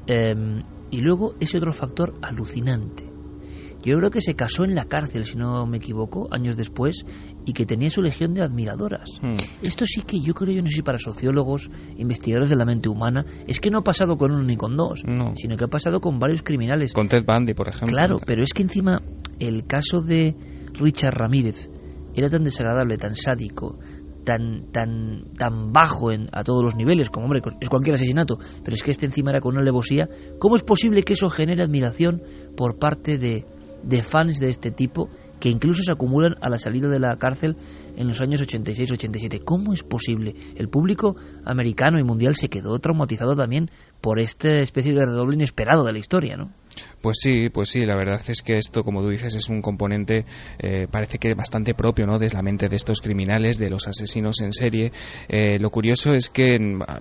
Em, y luego ese otro factor alucinante, yo creo que se casó en la cárcel, si no me equivoco, años después, y que tenía su legión de admiradoras. Hmm. Esto sí que yo creo, yo no sé si para sociólogos, investigadores de la mente humana, es que no ha pasado con uno ni con dos, sino que ha pasado con varios criminales. Con Ted Bundy, por ejemplo. Claro, pero es que encima el caso de Richard Ramírez era tan desagradable, tan sádico, tan tan tan bajo en, a todos los niveles, como hombre, es cualquier asesinato, pero es que este encima era con una alevosía, ¿cómo es posible que eso genere admiración por parte de de fans de este tipo que incluso se acumulan a la salida de la cárcel en los años 86-87. ¿Cómo es posible? El público americano y mundial se quedó traumatizado también por esta especie de redoble inesperado de la historia, ¿no? Pues sí, pues sí, la verdad es que esto, como tú dices, es un componente, eh, parece que bastante propio, ¿no?, de la mente de estos criminales, de los asesinos en serie. Eh, lo curioso es que,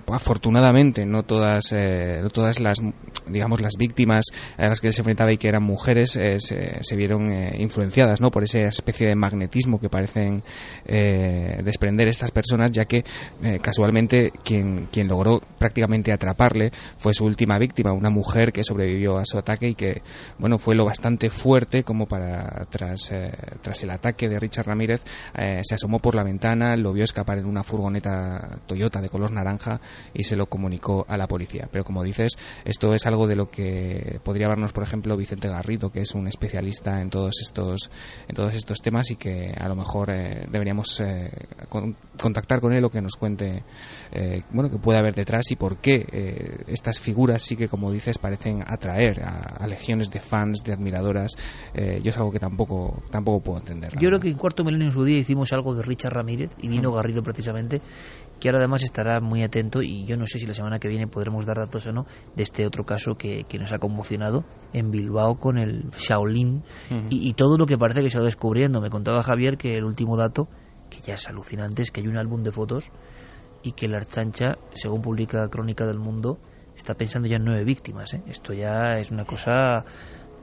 afortunadamente, no todas, eh, todas las, digamos, las víctimas a las que él se enfrentaba y que eran mujeres se, se, vieron influenciadas, ¿no?, por esa especie de magnetismo que parecen desprender estas personas, ya que casualmente quien, quien logró prácticamente atraparle fue su última víctima, una mujer que sobrevivió a su ataque y que bueno fue lo bastante fuerte como para tras, eh, tras el ataque de Richard Ramírez eh, se asomó por la ventana, lo vio escapar en una furgoneta Toyota de color naranja y se lo comunicó a la policía. Pero como dices, esto es algo de lo que podría hablarnos, por ejemplo, Vicente Garrido, que es un especialista en todos estos en todos estos temas y que a lo mejor eh, deberíamos contactar con él o que nos cuente bueno que puede haber detrás y por qué estas figuras sí que como dices parecen atraer a, a, legiones de fans, de admiradoras, eh, yo es algo que tampoco, tampoco puedo entender. Yo creo que en Cuarto Milenio en su día hicimos algo de Richard Ramírez y Nino Garrido precisamente, que ahora además estará muy atento y yo no sé si la semana que viene podremos dar datos o no de este otro caso que, que nos ha conmocionado en Bilbao con el Shaolin y, y todo lo que parece que se va descubriendo. Me contaba Javier que el último dato, que ya es alucinante, es que hay un álbum de fotos y que la Archancha, según publica Crónica del Mundo, está pensando ya en nueve víctimas. ¿eh? Esto ya es una cosa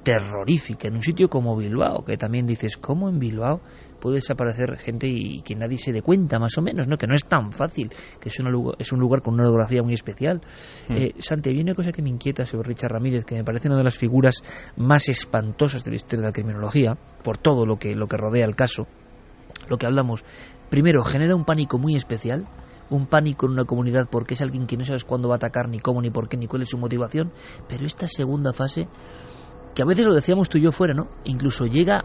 terrorífica en un sitio como Bilbao, que también dices, ¿cómo en Bilbao puede desaparecer gente y que nadie se dé cuenta, más o menos, ¿no? que no es tan fácil, que es, lugar, es un lugar con una orografía muy especial. Mm. Eh, Santi, hay una cosa que me inquieta sobre Richard Ramírez, que me parece una de las figuras más espantosas de la historia de la criminología, por todo lo que, lo que rodea el caso, lo que hablamos. Primero, genera un pánico muy especial, un pánico en una comunidad porque es alguien que no sabes cuándo va a atacar, ni cómo, ni por qué, ni cuál es su motivación. Pero esta segunda fase, que a veces lo decíamos tú y yo fuera, ¿no? Incluso llega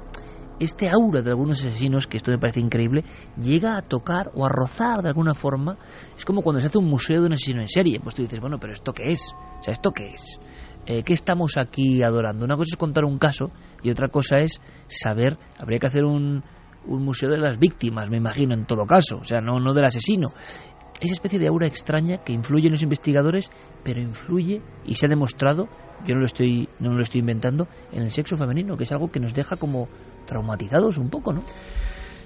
este aura de algunos asesinos, que esto me parece increíble, llega a tocar o a rozar de alguna forma. Es como cuando se hace un museo de un asesino en serie. Pues tú dices, bueno, pero ¿esto qué es? O sea, ¿esto qué es? Eh, ¿Qué estamos aquí adorando? Una cosa es contar un caso y otra cosa es saber, habría que hacer un, un museo de las víctimas, me imagino, en todo caso, o sea, no, no del asesino esa especie de aura extraña que influye en los investigadores, pero influye y se ha demostrado, yo no lo estoy no lo estoy inventando, en el sexo femenino, que es algo que nos deja como traumatizados un poco, ¿no?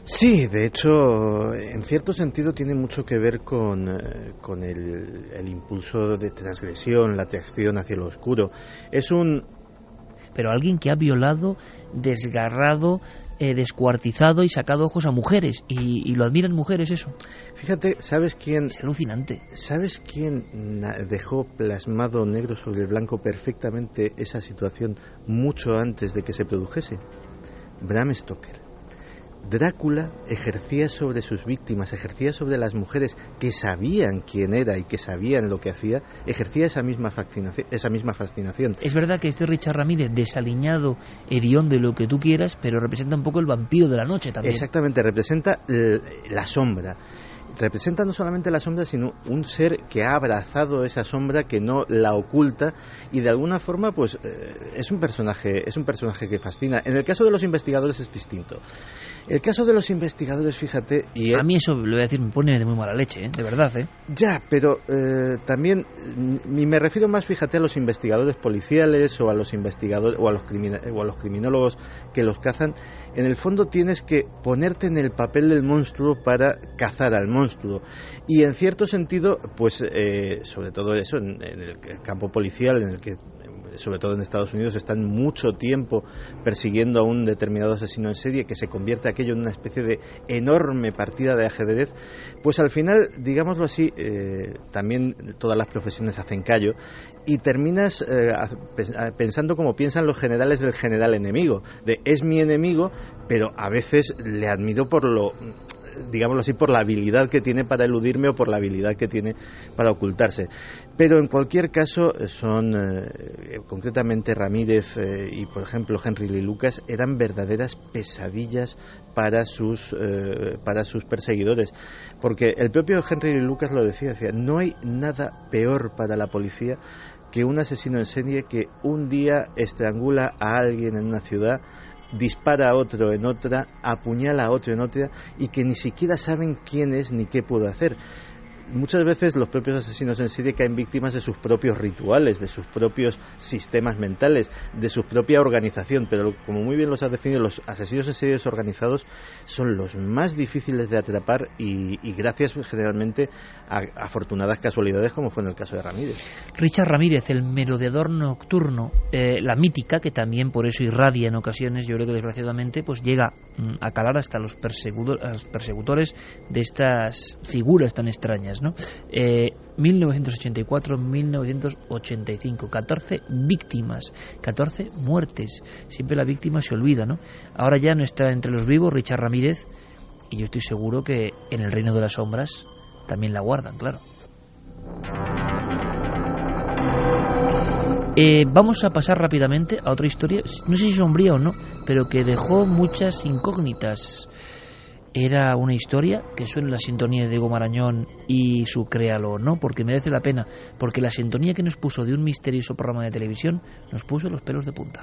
Sí, de hecho, en cierto sentido tiene mucho que ver con, eh, con el, el impulso de transgresión, la atracción hacia lo oscuro. Es un pero alguien que ha violado, desgarrado, eh, descuartizado y sacado ojos a mujeres. Y, y, lo admiran mujeres eso. Fíjate, ¿sabes quién? Es alucinante. ¿Sabes quién dejó plasmado negro sobre el blanco perfectamente esa situación mucho antes de que se produjese? Bram Stoker. Drácula ejercía sobre sus víctimas, ejercía sobre las mujeres que sabían quién era y que sabían lo que hacía, ejercía esa misma fascinación. Esa misma fascinación. Es verdad que este Richard Ramírez, desaliñado, hediondo y lo que tú quieras, pero representa un poco el vampiro de la noche también. Exactamente, representa la sombra representa no solamente la sombra, sino un ser que ha abrazado esa sombra, que no la oculta y de alguna forma, pues eh, es un personaje, es un personaje que fascina. En el caso de los investigadores es distinto. El caso de los investigadores, fíjate, y a mí eso lo voy a decir me pone de muy mala leche, ¿eh? de verdad, ¿eh? Ya, pero eh, también y me refiero más, fíjate, a los investigadores policiales o a los investigadores o a los, o a los criminólogos que los cazan. En el fondo tienes que ponerte en el papel del monstruo para cazar al monstruo. Y en cierto sentido, pues eh, sobre todo eso, en, el campo policial, en el que sobre todo en Estados Unidos, están mucho tiempo persiguiendo a un determinado asesino en serie, que se convierte aquello en una especie de enorme partida de ajedrez, pues al final, digámoslo así, eh, también todas las profesiones hacen callo y terminas eh, pensando como piensan los generales del general enemigo, de es mi enemigo, pero a veces le admiro por lo digámoslo así, por la habilidad que tiene para eludirme o por la habilidad que tiene para ocultarse. Pero en cualquier caso, son eh, concretamente Ramírez eh, y, por ejemplo, Henry Lee Lucas eran verdaderas pesadillas para sus, eh, para sus perseguidores. Porque el propio Henry Lee Lucas lo decía, decía, no hay nada peor para la policía que un asesino en serie que un día estrangula a alguien en una ciudad dispara a otro en otra, apuñala a otro en otra y que ni siquiera saben quién es ni qué puede hacer muchas veces los propios asesinos en serie caen víctimas de sus propios rituales, de sus propios sistemas mentales, de su propia organización, pero como muy bien los ha definido, los asesinos en serie organizados son los más difíciles de atrapar y, gracias generalmente a afortunadas casualidades como fue en el caso de Ramírez. Richard Ramírez, el merodeador nocturno, eh, la mítica, que también por eso irradia en ocasiones, yo creo que desgraciadamente, pues llega mm, a calar hasta los persecutores de estas figuras tan extrañas. 1984-1985, eh, 14 víctimas, 14 muertes. Siempre la víctima se olvida, ¿no? Ahora ya no está entre los vivos Richard Ramírez y yo estoy seguro que en el reino de las sombras también la guardan, claro. Eh, vamos a pasar rápidamente a otra historia, no sé si sombría o no, pero que dejó muchas incógnitas era una historia que suena la sintonía de Diego Marañón y su créalo o no, porque merece la pena, porque la sintonía que nos puso de un misterioso programa de televisión nos puso los pelos de punta.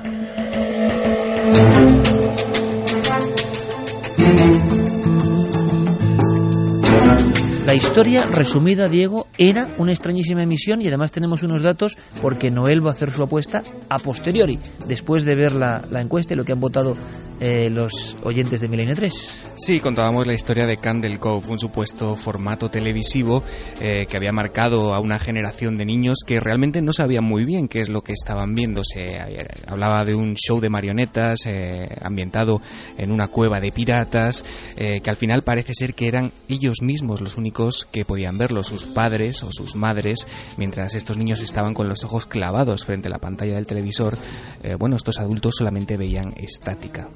La historia resumida, Diego, era una extrañísima emisión y además tenemos unos datos porque Noel va a hacer su apuesta a posteriori, después de ver la, encuesta y lo que han votado eh, los oyentes de Milenio 3. Sí, contábamos la historia de Candle Cove, un supuesto formato televisivo eh, que había marcado a una generación de niños que realmente no sabían muy bien qué es lo que estaban viendo. Se hablaba de un show de marionetas eh, ambientado en una cueva de piratas, que al final parece ser que eran ellos mismos los únicos que podían verlo, sus padres o sus madres, mientras estos niños estaban con los ojos clavados frente a la pantalla del televisor. Eh, bueno, estos adultos solamente veían estática.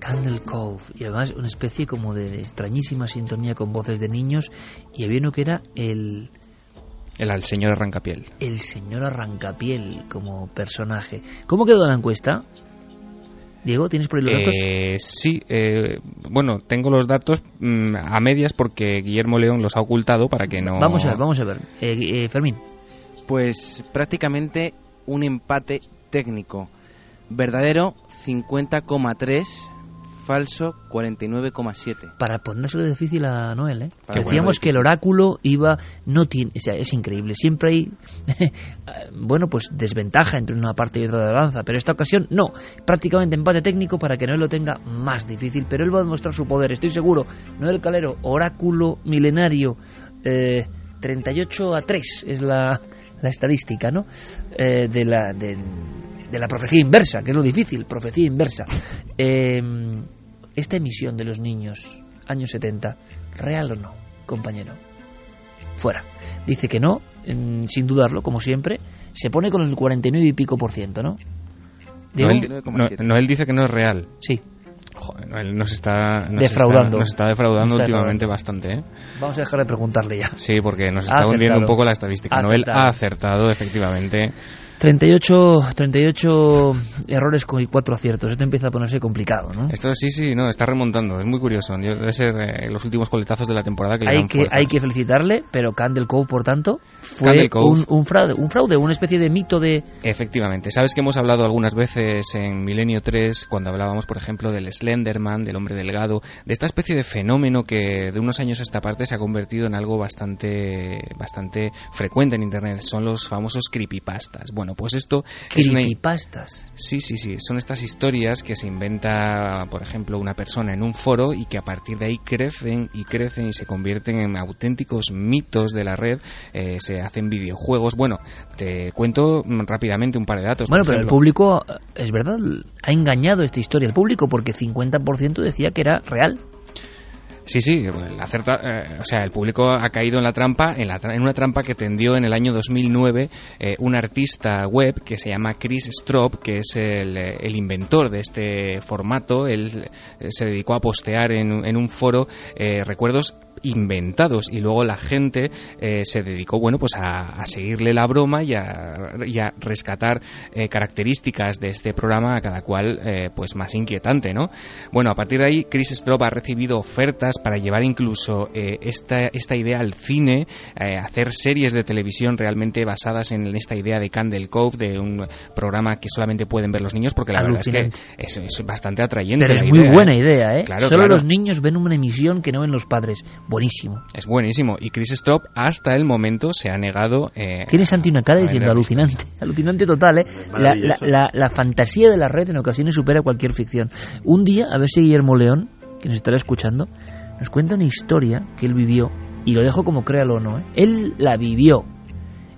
Candle Cove, y además una especie como de extrañísima sintonía con voces de niños, y había uno que era el... El, señor Arrancapiel. El señor Arrancapiel como personaje. ¿Cómo quedó la encuesta? Diego, ¿tienes por ahí los datos? Eh, sí, eh, bueno, tengo los datos mm, a medias porque Guillermo León los ha ocultado para que no... Vamos a ver, vamos a ver. Eh, Fermín. Pues prácticamente un empate técnico. Verdadero 50,3 falso 49,7. Para ponérselo difícil a Noel, ¿eh? Decíamos que el oráculo iba, no tiene, o sea, es increíble, siempre hay, bueno, pues desventaja entre una parte y otra de la balanza, pero esta ocasión no, prácticamente empate técnico para que Noel lo tenga más difícil, pero él va a demostrar su poder, estoy seguro. Noel Calero, oráculo milenario, eh, 38 a 3 es la, la estadística, ¿no? Eh, de la, de, de la profecía inversa, que es lo difícil, profecía inversa. Eh, esta emisión de los niños, años 70, ¿real o no, compañero? Fuera. Dice que no, mm, sin dudarlo, como siempre. Se pone con el 49 y pico por ciento, ¿no? Noel, no- Noel dice que no es real. Sí. Joder, Noel nos está, nos Defraudando. está- nos está defraudando Nos está últimamente bastante, ¿eh? Vamos a dejar de preguntarle ya. Sí, porque nos está hundiendo un poco la estadística. Ha Noel acertado. ha acertado, efectivamente. 38, 38 errores con- y 4 aciertos. Esto empieza a ponerse complicado, ¿no? Esto sí, sí, no, está remontando. Es muy curioso. Debe ser eh, los últimos coletazos de la temporada que le Hay dan que, fuerza. hay que felicitarle, pero Candle Cove, por tanto, fue un, un fraude, un fraude, una especie de mito de... Efectivamente. Sabes que hemos hablado algunas veces en Milenio 3, cuando hablábamos, por ejemplo, del Slenderman, del hombre delgado, de esta especie de fenómeno que de unos años a esta parte se ha convertido en algo bastante, bastante frecuente en Internet. Son los famosos creepypastas. Bueno, pues esto es una... creepypastas. Sí, sí, sí. Son estas historias que se inventa, por ejemplo, una persona en un foro y que a partir de ahí crecen y crecen y se convierten en auténticos mitos de la red. Eh, se hacen videojuegos. Bueno, te cuento rápidamente un par de datos. Bueno, pero el público, eh, es verdad, ha engañado esta historia el público porque 50% decía que era real. Sí, sí, el acerta- eh, o sea, el público ha caído en la trampa, en, la en una trampa que tendió en el año 2009 eh, un artista web que se llama Chris Stroop, que es el, eh, el inventor de este formato. Él eh, se dedicó a postear en, en un foro eh, recuerdos inventados y luego la gente eh, se dedicó bueno pues a, a seguirle la broma y a, y a rescatar eh, características de este programa a cada cual eh, pues más inquietante no bueno a partir de ahí Chris Stroop ha recibido ofertas para llevar incluso esta, esta idea al cine hacer series de televisión realmente basadas en esta idea de Candle Cove de un programa que solamente pueden ver los niños porque la verdad es que es, es bastante atrayente Pero es la muy idea, buena idea, ¿eh? Claro, Solo claro. los niños ven una emisión que no ven los padres. Buenísimo. Es buenísimo. Y Chris Stroop hasta el momento se ha negado. Eh, Tiene Santi una cara diciendo alucinante, alucinante total, ¿eh? La, la, Maravilloso. la- la fantasía de la red en ocasiones supera cualquier ficción. Un día, a ver si Guillermo León, que nos estará escuchando, nos cuenta una historia que él vivió, y lo dejo como créalo o no, ¿eh? Él la vivió,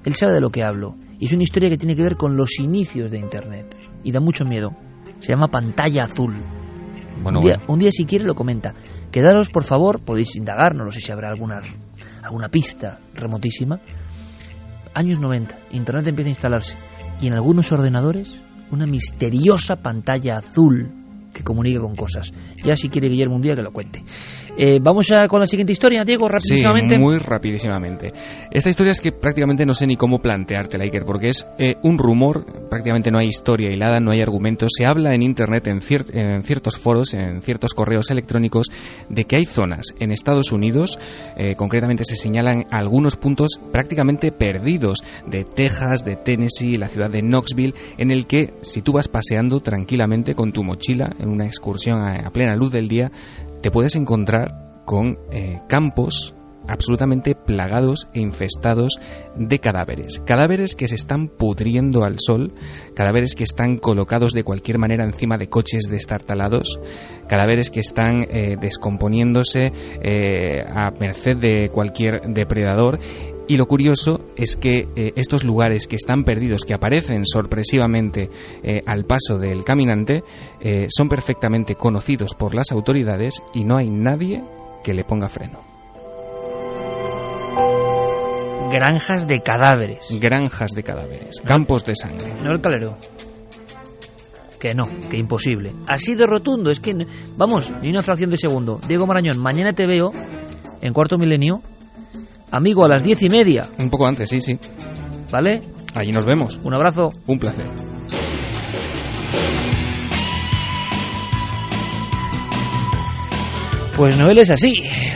él sabe de lo que hablo, y es una historia que tiene que ver con los inicios de Internet, y da mucho miedo. Se llama Pantalla Azul. Bueno, un, día, bueno. un día, si quiere, lo comenta. Quedaros, por favor, podéis indagar, no lo sé si habrá alguna, alguna pista remotísima. Años 90, Internet empieza a instalarse y en algunos ordenadores una misteriosa pantalla azul que comunica con cosas. Ya si quiere Guillermo un día que lo cuente. Eh, Vamos a, con la siguiente historia, Diego, Sí, rapidísimamente. muy rapidísimamente. Esta historia es que prácticamente no sé ni cómo planteártela, Iker, porque es eh, un rumor, prácticamente no hay historia hilada, no hay argumentos. Se habla en Internet, en, cier- en ciertos foros, en ciertos correos electrónicos, de que hay zonas en Estados Unidos, eh, concretamente se señalan algunos puntos prácticamente perdidos de Texas, de Tennessee, la ciudad de Knoxville, en el que si tú vas paseando tranquilamente con tu mochila en una excursión a plena luz del día, te puedes encontrar con eh, campos absolutamente plagados e infestados de cadáveres. Cadáveres que se están pudriendo al sol, cadáveres que están colocados de cualquier manera encima de coches destartalados, cadáveres que están eh, descomponiéndose eh, a merced de cualquier depredador. Y lo curioso es que eh, estos lugares que están perdidos, que aparecen sorpresivamente eh, al paso del caminante, eh, son perfectamente conocidos por las autoridades y no hay nadie que le ponga freno. Granjas de cadáveres. Granjas de cadáveres, campos de sangre. No el calero. Que no, que imposible. Así de rotundo, es que, vamos, ni una fracción de segundo. Diego Marañón, mañana te veo en cuarto milenio. Amigo, a las diez y media, Un poco antes, sí, sí. ¿vale? Allí nos vemos. Un abrazo. Un placer. Pues Noel es así,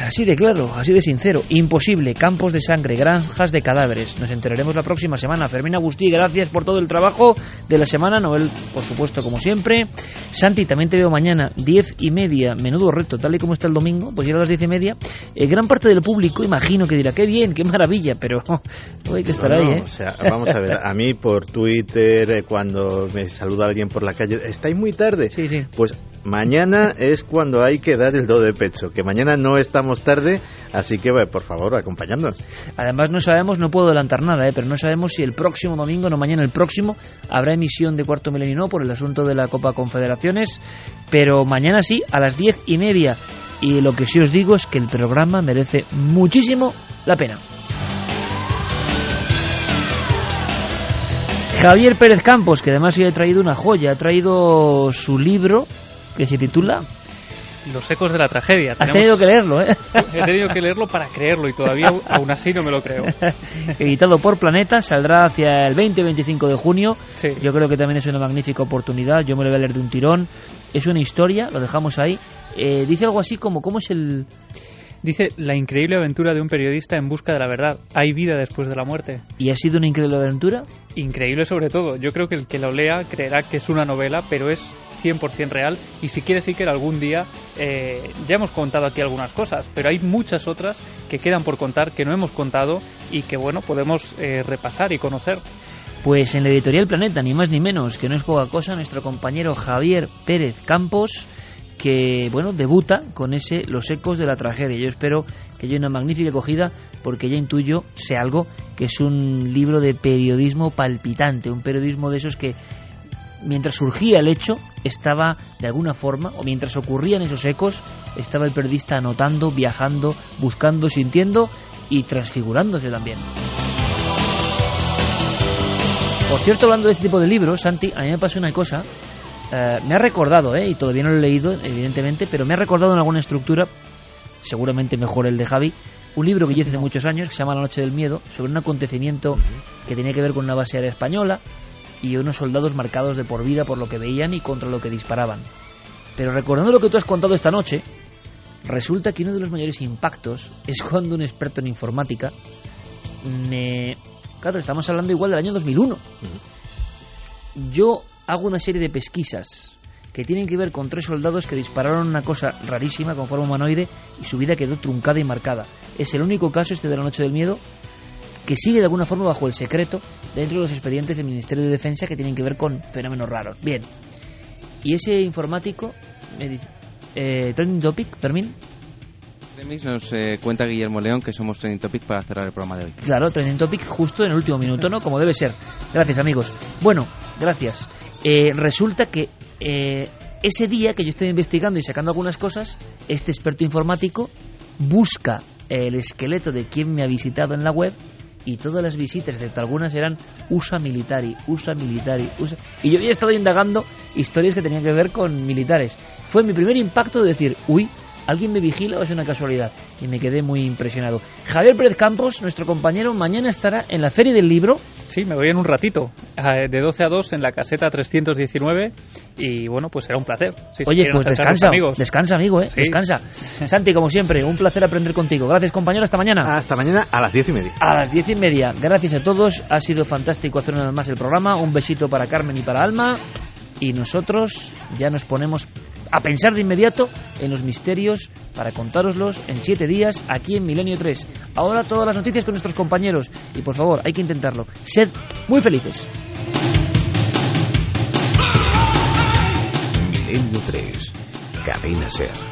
así de claro, así de sincero. Imposible, campos de sangre, granjas de cadáveres. Nos enteraremos la próxima semana. Fermín Agustí, gracias por todo el trabajo de la semana. Noel, por supuesto, como siempre. Santi, también te veo mañana, diez y media. Menudo reto, tal y como está el domingo, pues llega a las diez y media. Eh, gran parte del público, imagino que dirá, qué bien, qué maravilla, pero oh, hay que estar No, ahí, ¿eh? o sea, vamos a ver, a mí por Twitter, eh, cuando me saluda alguien por la calle, ¿estáis muy tarde? Sí, sí. Pues Mañana es cuando hay que dar el do de pecho, que mañana no estamos tarde, así que por favor, acompañadnos. Además no sabemos, no puedo adelantar nada, ¿eh? pero no sabemos si el próximo domingo, no mañana, el próximo, habrá emisión de Cuarto Milenio por el asunto de la Copa Confederaciones, pero mañana sí, a las diez y media. Y lo que sí os digo es que el programa merece muchísimo la pena. Javier Pérez Campos, que además hoy ha traído una joya, ha traído su libro que se titula Los ecos de la tragedia. Has tenido que leerlo, ¿eh? He tenido que leerlo para creerlo y todavía aún así no me lo creo. Editado por Planeta, saldrá hacia el 20-25 de junio. Sí. Yo creo que también es una magnífica oportunidad. Yo me lo voy a leer de un tirón. Es una historia, lo dejamos ahí. Eh, dice algo así como, ¿cómo es el...? Dice, la increíble aventura de un periodista en busca de la verdad. Hay vida después de la muerte. ¿Y ha sido una increíble aventura? Increíble sobre todo. Yo creo que el que lo lea creerá que es una novela, pero es 100% real. Y si quieres, sí que algún día, eh, ya hemos contado aquí algunas cosas, pero hay muchas otras que quedan por contar, que no hemos contado y que, bueno, podemos eh, repasar y conocer. Pues en la editorial Planeta, ni más ni menos, que no es poca cosa, nuestro compañero Javier Pérez Campos que bueno debuta con ese Los ecos de la tragedia. Yo espero que haya una magnífica acogida porque ya intuyo sea algo que es un libro de periodismo palpitante, un periodismo de esos que mientras surgía el hecho estaba de alguna forma o mientras ocurrían esos ecos estaba el periodista anotando, viajando, buscando, sintiendo y transfigurándose también. Por cierto, hablando de este tipo de libros, Santi, a mí me pasó una cosa Uh, me ha recordado, ¿eh? y todavía no lo he leído, evidentemente, pero me ha recordado en alguna estructura, seguramente mejor el de Javi, un libro que yo hice hace muchos años, que se llama La Noche del Miedo, sobre un acontecimiento uh -huh. que tenía que ver con una base aérea española y unos soldados marcados de por vida por lo que veían y contra lo que disparaban. Pero recordando lo que tú has contado esta noche, resulta que uno de los mayores impactos es cuando un experto en informática me... Claro, estamos hablando igual del año 2001. Uh -huh. Yo hago una serie de pesquisas que tienen que ver con tres soldados que dispararon una cosa rarísima con forma humanoide y su vida quedó truncada y marcada. Es el único caso este de la Noche del Miedo que sigue de alguna forma bajo el secreto dentro de los expedientes del Ministerio de Defensa que tienen que ver con fenómenos raros. Bien. Y ese informático me dice, eh, trending topic, Fermín. Nos eh, cuenta Guillermo León que somos Trending Topic para cerrar el programa de hoy. Claro, Trending Topic justo en el último minuto, ¿no? Como debe ser. Gracias, amigos. Bueno, gracias. Eh, resulta que eh, ese día que yo estoy investigando y sacando algunas cosas, este experto informático busca el esqueleto de quien me ha visitado en la web y todas las visitas, excepto algunas, eran USA Militari, USA Militari, USA... Y yo había estado indagando historias que tenían que ver con militares. Fue mi primer impacto de decir, uy, ¿Alguien me vigila o es una casualidad? Y me quedé muy impresionado. Javier Pérez Campos, nuestro compañero, mañana estará en la Feria del Libro. Sí, me voy en un ratito, de 12 a 2 en la caseta 319 y bueno, pues será un placer. Sí, Oye, pues descansa, descansa amigo, ¿eh? Sí. descansa. Santi, como siempre, un placer aprender contigo. Gracias compañero, hasta mañana. Hasta mañana a las 10 y media. A las 10 y media. Gracias a todos, ha sido fantástico hacer una vez más el programa. Un besito para Carmen y para Alma. Y nosotros ya nos ponemos a pensar de inmediato en los misterios para contároslos en siete días aquí en Milenio 3. Ahora todas las noticias con nuestros compañeros y por favor hay que intentarlo. Sed muy felices. Milenio 3, Cadena Ser.